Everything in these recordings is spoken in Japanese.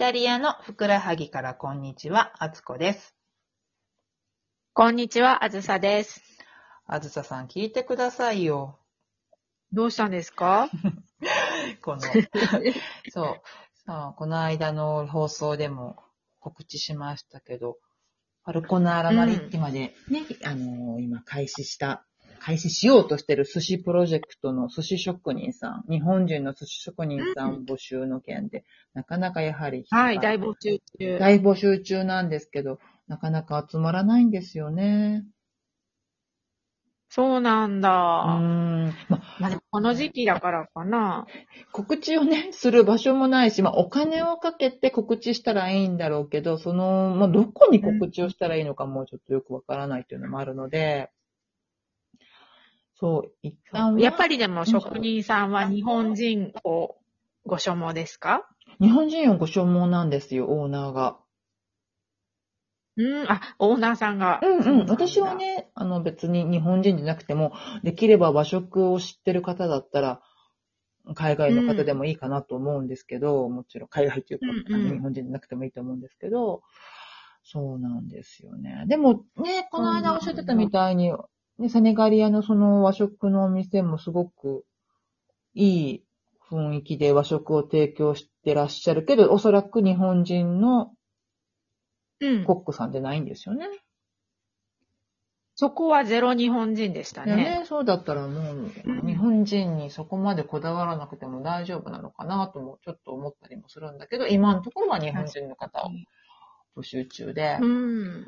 タリアのふくらはぎからこんにちは、あつこです。こんにちは、あずさです。あずささん聞いてくださいよ。どうしたんですか？この、そう、そう、この間の放送でも告知しましたけど、ファルコナーラマリッティまでね、あのー今開始した、開始しようとしてる寿司プロジェクトの寿司職人さん、日本人の寿司職人さん募集の件で、なかなかやはり、はい、大募集中。大募集中なんですけど、なかなか集まらないんですよね。そうなんうだ。ーん。まあ、まこの時期だからかな。告知をね、する場所もないし、まあ、お金をかけて告知したらいいんだろうけど、その、まあ、どこに告知をしたらいいのかもちょっとよくわからないというのもあるので、そう、一旦は、やっぱりでも職人さんは日本人をご所望ですか？日本人をご所望なんですよ、オーナーが。うん、あ、オーナーさんが。うんうん。私は。ね、あの別に日本人じゃなくても、できれば和食を知ってる方だったら、海外の方でもいいかなと思うんですけど、もちろん海外というか、うんうんあの日本人じゃなくてもいいと思うんですけど、そうなんですよね。でもね、この間おっしゃってたみたいに、ね、セネガリアのその和食のお店もすごくいい雰囲気で和食を提供してらっしゃるけど、おそらく日本人のうん。コックさんでないんですよね。そこはゼロ日本人でしたね。ね、そうだったらもう、うん日本人にそこまでこだわらなくても大丈夫なのかなとも、ちょっと思ったりもするんだけど、今のところは日本人の方を募集中で、うん。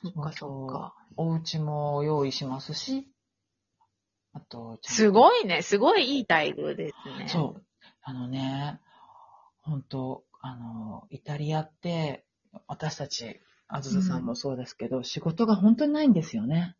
そっかそっか。お家も用意しますし、あと、すごいね、すごいいい待遇ですね。そう。あのね、本当あの、イタリアって、私たち、あずささんもそうですけど、うん、仕事が本当にないんですよね。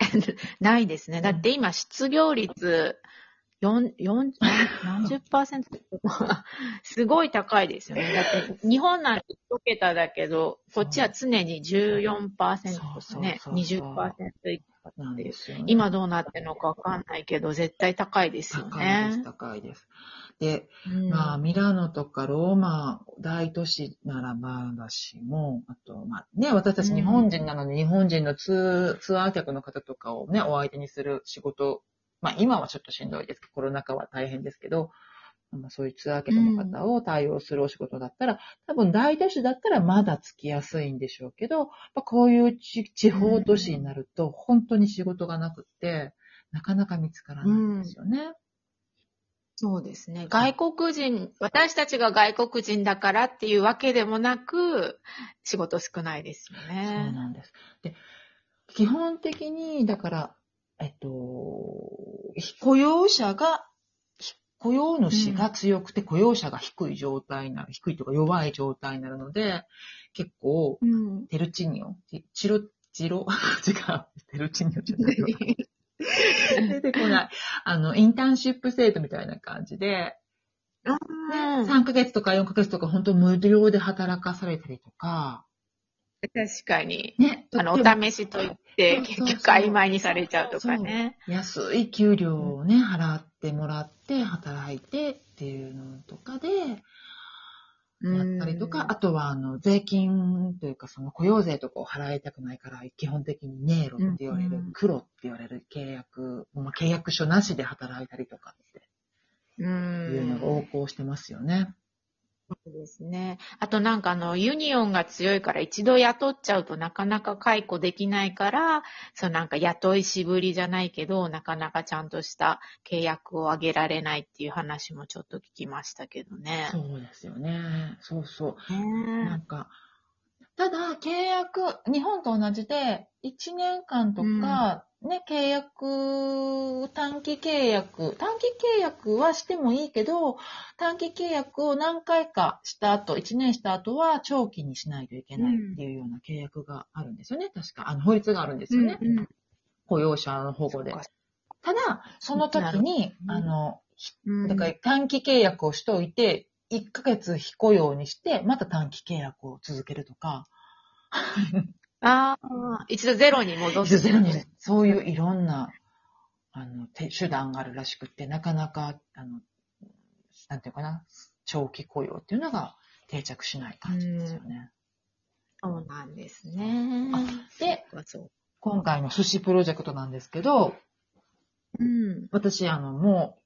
ないですね。だって今、失業率、うん 40%? すごい高いですよね。だって、日本なんて1桁だけど、こっちは常に14%とかね、そうそうそ20%以下なんですよ、ね、今どうなってるのかわかんないけど、絶対高いですよね。高いです、高いです。で、うん、まあ、ミラノとかローマ、大都市ならばだしも、あと、まあね、私たち日本人なので、うん、日本人のツーツアー客の方とかをね、お相手にする仕事まあ今はちょっとしんどいですけど、コロナ禍は大変ですけど、まあ、そういうツアー客の方を対応するお仕事だったら、多分大都市だったらまだつきやすいんでしょうけど、まあ、こういう地地方都市になると、本当に仕事がなくって、なかなか見つからないんですよね。そうですね。外国人、私たちが外国人だからっていうわけでもなく、仕事少ないですよそうね。なんです。で、基本的に、だから、えっと、雇用者が、ひ雇用主が強くて雇用者が低い状態になる、低いとか弱い状態になるので、結構、うん。テルチニオ、チチロ、チロ、違う、テルチニオじゃないわ。出てこない。あの、インターンシップ制度みたいな感じで、うん3ヶ月とか4ヶ月とか本当無料で働かされたりとか、確かに。ね、あの、お試しと言って、そうそうそう結局曖昧にされちゃうとかね。安い給料をね、払ってもらって、働いてっていうのとかで、やったりとか、あとは、あの、税金というか、その雇用税とかを払いたくないから、基本的にネイロって言われる黒って言われる契約、まあ、契約書なしで働いたりとかってういうのが横ん。行してますよね。そうですね。あとなんかあの、ユニオンが強いから一度雇っちゃうとなかなか解雇できないから、そうなんか雇いしぶりじゃないけど、なかなかちゃんとした契約を上げられないっていう話もちょっと聞きましたけどね。そうですよね。そうそう。ねなんか、ただ、契約、日本と同じで、1年間とか、ね、契約、短期契約、短期契約はしてもいいけど、短期契約を何回かした後、1年した後は長期にしないといけないっていうような契約があるんですよね。確か、あの、法律があるんですよね。うんうん。雇用者の保護でただ、その時に、あの、うん。だから短期契約をしといて、1ヶ月非雇用にして、また短期契約を続けるとか、ああ、一度ゼロに戻す。ゼロにそういういろんな、あの、手手段があるらしくって、なかなか、あの、なんていうかな、長期雇用っていうのが定着しない感じですよね。そうなんですね。あで。今回の寿司プロジェクトなんですけど、うん。私、あの、も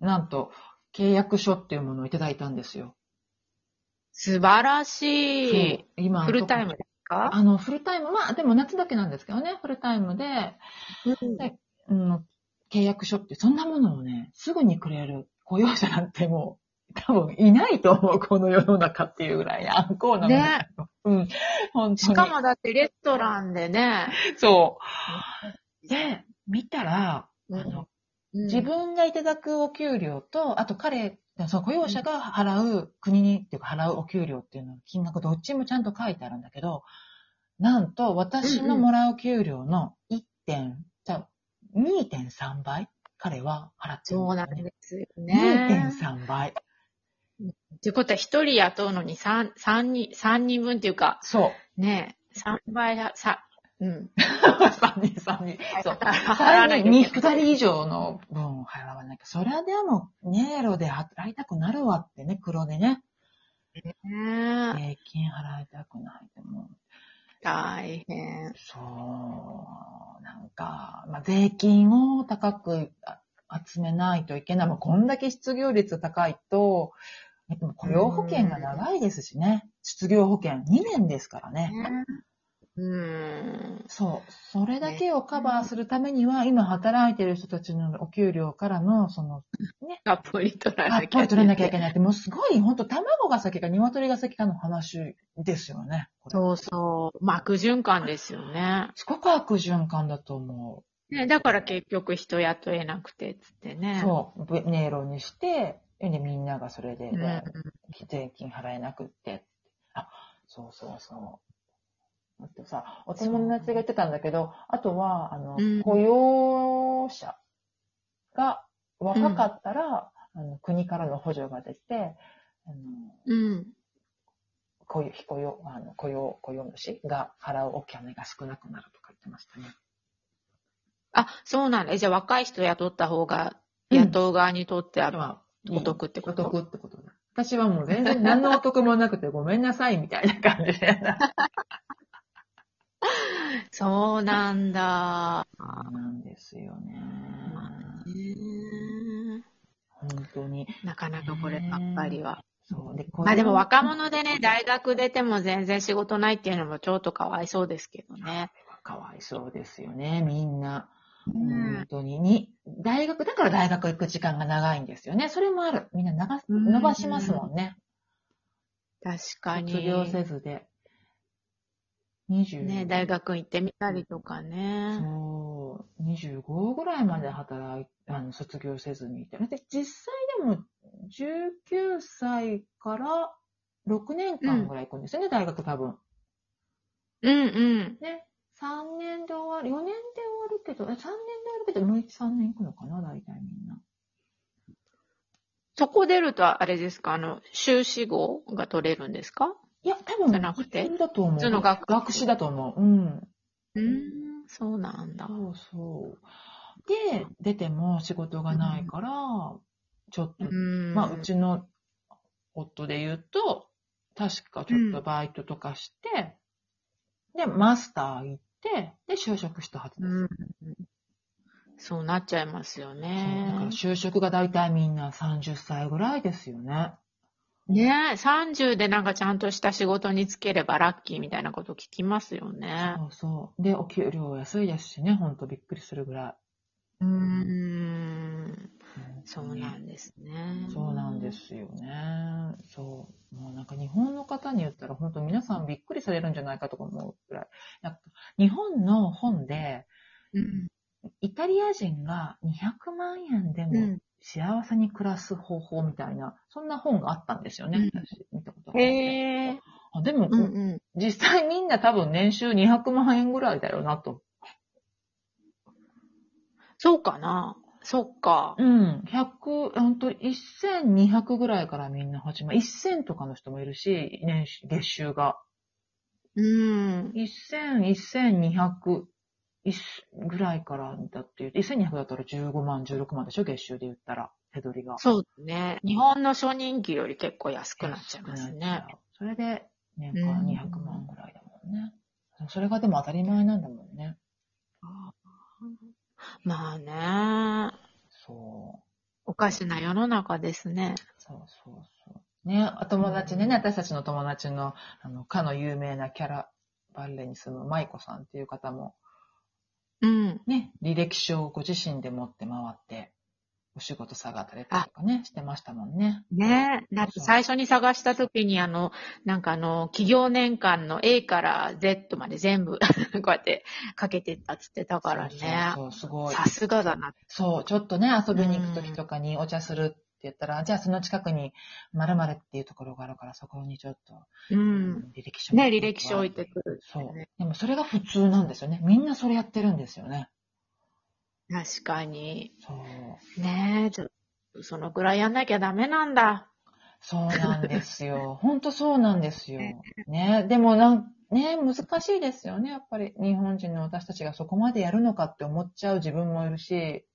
う、なんと、契約書っていうものをいただいたんですよ。素晴らしい。今フルタイムですか？あの、フルタイム、まあ、でも夏だけなんですけどね、フルタイムで、うん。でうん、契約書って、そんなものをね、すぐにくれる雇用者なんてもう、多分いないと思う、この世の中っていうぐらい、あんこうなものね。うん、本当に。しかもだってレストランでね。そう。で、見たら、うんあのうん自分がいただくお給料と、あと彼、その雇用者が払う、国にっていうか払うお給料っていうの金額どっちもちゃんと書いてあるんだけど、なんと私のもらう給料の1点、じゃあ2.3倍彼は払ってるそうなんですよね。ですよね。2.3倍。ってことは一人雇うのに三、三人、三人分っていうか、そう。ねえ、三倍は、さ、うん。3人、3人。そう。払わな3人、いといけ2人以上の分を払わなきゃ。そりゃでも、ネイロで働いたくなるわってね、黒でね。ないねえ税金払いたくないってもう。大変。そう、なんか、まあ、税金を高くあ集めないといけない。もうこんだけ失業率高いと、えっと雇用保険が長いですしね。失業保険2年ですからね。うん。そう。それだけをカバーするためには、今働いてる人たちのお給料からの、その、たっぷり取らたなきゃっぷり取らなきゃいけないって、もうすごい、本当卵が先か鶏が先かの話ですよね。そうそう。まあ悪循環ですよね。すごく悪循環だと思ねだから結局人雇えなくて、つってう。ね。そう。ぶネイロにして、で、みんながそれで、うん。ね税金払えなくって。あ、そうそうそう。あとさ、お友達が言ってたんだけど、あとは、あの、うん雇用者が若かったら、あの国からの補助が出て、あのうん。雇用、非雇用、あの雇用、雇用主が払うお金が少なくなるとか言ってましたね。あ、そうなんだ。えじゃあ若い人雇った方が、うん雇う側にとってはまあお得ってこと？お得ってことだ。私はもう全然何のお得もなくてごめんなさいみたいな感じで。そうなんだ。なんですよね。ね本当に。なかなかこればっかりは。そう。で、まあでも若者でね、大学出ても全然仕事ないっていうのもちょっとかわいそうですけどね。かわいそうですよね、みんな。うん本当に。に、大学、だから大学行く時間が長いんですよね。それもある。みんな伸ばしますもんね。確かに。卒業せずで。20、ね、大学行ってみたりとかね。そう、25ぐらいまで働いあの、卒業せずにいて。で、実際でも、19歳から6年間ぐらい行くんですよね、大学多分。うんうん。ね、3年で終わる、4年で終わるけど、え3年で終わるけど、もう1、3年行くのかな、大体みんな。そこ出るとあれですかあの、修士号が取れるんですか？いや、多分、じゃなくて？だと思う。普通の学学士だと思う。うん。うん、そうなんだ。そうそう。で、出ても仕事がないから、ちょっと、うん。まあ、うちの夫で言うと、確かちょっとバイトとかして、で、マスター行って、で、就職したはずです。うん。そうなっちゃいますよそうだからね。就職が大体みんな30歳ぐらいですよね。ねえ、30でなんかちゃんとした仕事に就ければラッキーみたいなこと聞きますよね。そうそう。で、お給料安いですしね、ほんとびっくりするぐらうーん。い。そうなんですね。そうなんで。すよね。そう。もうなんか日本の方に言ったら本当皆さんびっくりされるんじゃないかとか思うくらい。なんか日本の本で、うん。イタリア人が200万円でもうん。幸せに暮らす方法みたいな、そんな本があったんですよね。うん私見たことがあ。あでも、うんうん。実際みんな多分年収200万円ぐらいだよなと。そうかな。そっか。うん。100、ほんと1200ぐらいからみんな始まる。1000とかの人もいるし、年収、月収が。うん。1000、1200ぐらいからだっていう。1200だったら15万、16万でしょ月収で言ったら。手取りが。そうね。日本の初任給より結構安くなっちゃいますね。それで、年間うん200万ぐらいだもんね。それがでも当たり前なんだもんね。まあね。そう。おかしな世の中ですね。そうそうそう。ね、お友達でね、私たちの友達の、あの、かの有名なキャラバンレに住む舞子さんっていう方も、うん。ね、履歴書をご自身で持って回って、お仕事探ったりとかね、してましたもんね。ねだって最初に探した時にあの、なんかあの、企業年間の A から Z まで全部 こうやってかけてったって言ってたからね。そうすごい。さすがだな。そう、ちょっとね、遊びに行く時とかにお茶するって言ったら、じゃあその近くに〇〇っていうところがあるから、そこにちょっと、うん。履歴書ね、履歴書置いてくる、そうね。。でもそれが普通なんですよね。みんなそれやってるんですよね。確かに。そう。ねえ、ちょそのぐらいやんなきゃダメなんだ。そうなんですよ。本当そうなんですよ。ね。でもなん、ね、難しいですよね。やっぱり日本人の私たちがそこまでやるのかって思っちゃう自分もいるし。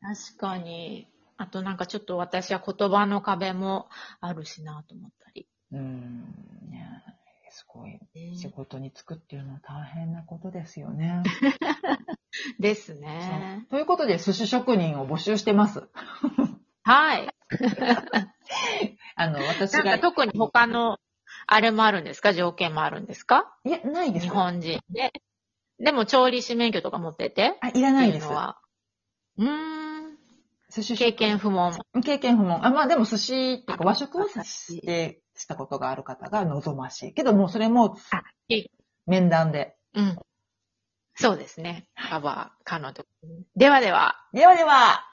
確かに。あとなんかちょっと私は言葉の壁もあるしなと思ったり。うん。ね。すごい。ね仕事に就くっていうのは大変なことですよね。ですね。ということで、寿司職人を募集してます。はい。あの、私が。なんか特に他の、あれもあるんですか？条件もあるんですか？いや、ないです。日本人で。でも調理師免許とか持ってて？あ、いらないですう。うーん。寿司職経験不問。経験不問。あ、まあでも寿司っていうか和食をさして、したことがある方が望ましい。けどもうそれも面談で。うん。そうですね。カバー、可能と。ではでは。ではでは